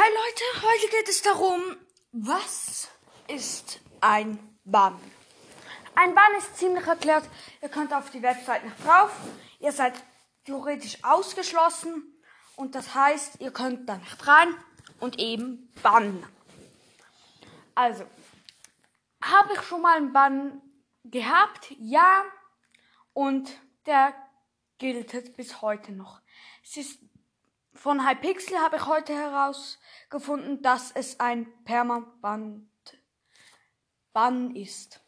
Hi Leute, heute geht es darum, was ist ein Bann? Ein Bann ist ziemlich erklärt. Ihr könnt auf die Website nicht drauf. Ihr seid theoretisch ausgeschlossen und das heißt, ihr könnt da nicht rein und eben bannen. Also, habe ich schon mal einen Bann gehabt? Ja. Und der gilt bis heute noch. Es ist von Hypixel habe ich heute herausgefunden, dass es ein Permaband Bann ist.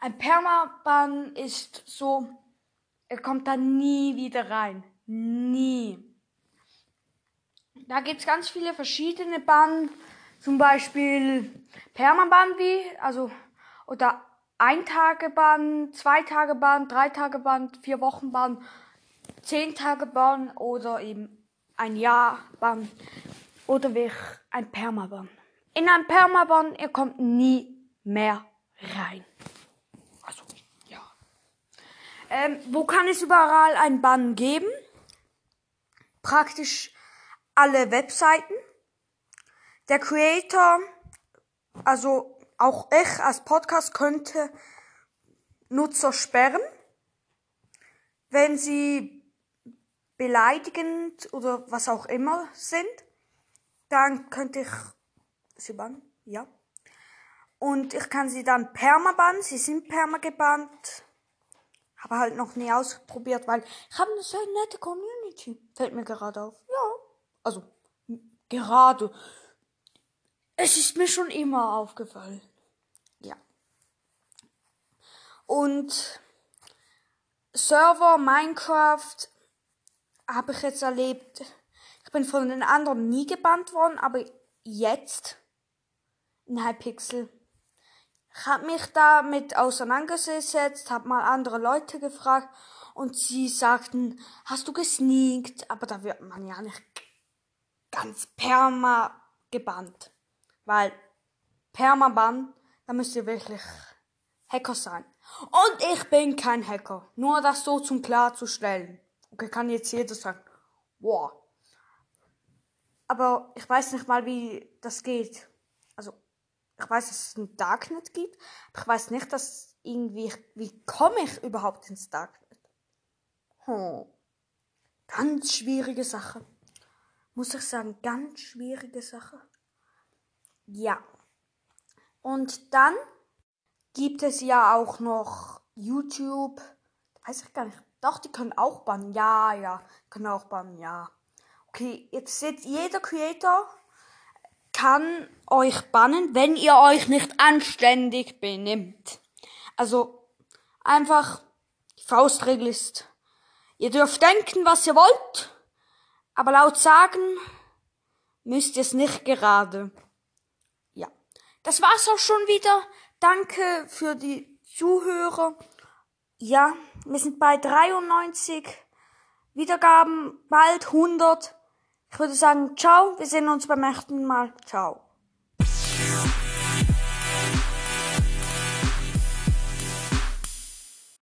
Ein Permaban ist so, er kommt da nie wieder rein. Nie. Da gibt's ganz viele verschiedene Bann, zum Beispiel Permaban wie, also, oder ein Tage Bann, zwei Tage Bann, drei Tage Bann, vier Wochen Bann, zehn Tage Bann oder eben ein Jahrbann oder wie ein Permaban. In ein Permaban, ihr kommt nie mehr rein. Also, ja. Ähm, wo kann es überall ein Bann geben? Praktisch alle Webseiten. Der Creator, also auch ich als Podcast könnte Nutzer sperren, wenn sie beleidigend oder was auch immer sind, dann könnte ich sie bannen, ja. Und ich kann sie dann permabannen, sie sind permagebannt. Habe halt noch nie ausprobiert, weil ich habe eine sehr nette Community. Fällt mir gerade auf. Ja. Also, gerade. Es ist mir schon immer aufgefallen. Ja. Und Server Minecraft habe ich jetzt erlebt. Ich bin von den anderen nie gebannt worden, aber jetzt in Hypixel. Ich habe mich damit auseinandergesetzt, habe mal andere Leute gefragt und sie sagten, hast du gesneakt? Aber da wird man ja nicht ganz perma gebannt. Weil Permaban, da müsst ihr wirklich Hacker sein. Und ich bin kein Hacker. Nur das so zum klarzustellen. Okay, kann jetzt jeder sagen, wow. Aber ich weiß nicht mal, wie das geht. Also, ich weiß, dass es ein Darknet gibt, aber ich weiß nicht, dass irgendwie, wie komme ich überhaupt ins Darknet? Hm. Ganz schwierige Sache. Muss ich sagen, ganz schwierige Sache. Ja. Und dann gibt es ja auch noch YouTube. Weiß ich gar nicht. Doch, die können auch bannen. Ja, ja, können auch bannen, ja. Okay, jetzt seht jeder Creator kann euch bannen, wenn ihr euch nicht anständig benimmt. Also einfach die Faustregel ist, ihr dürft denken, was ihr wollt, aber laut sagen müsst ihr es nicht gerade. Ja, das war's auch schon wieder. Danke für die Zuhörer. Ja, wir sind bei 93 Wiedergaben, bald 100. Ich würde sagen, ciao, wir sehen uns beim nächsten Mal. Ciao.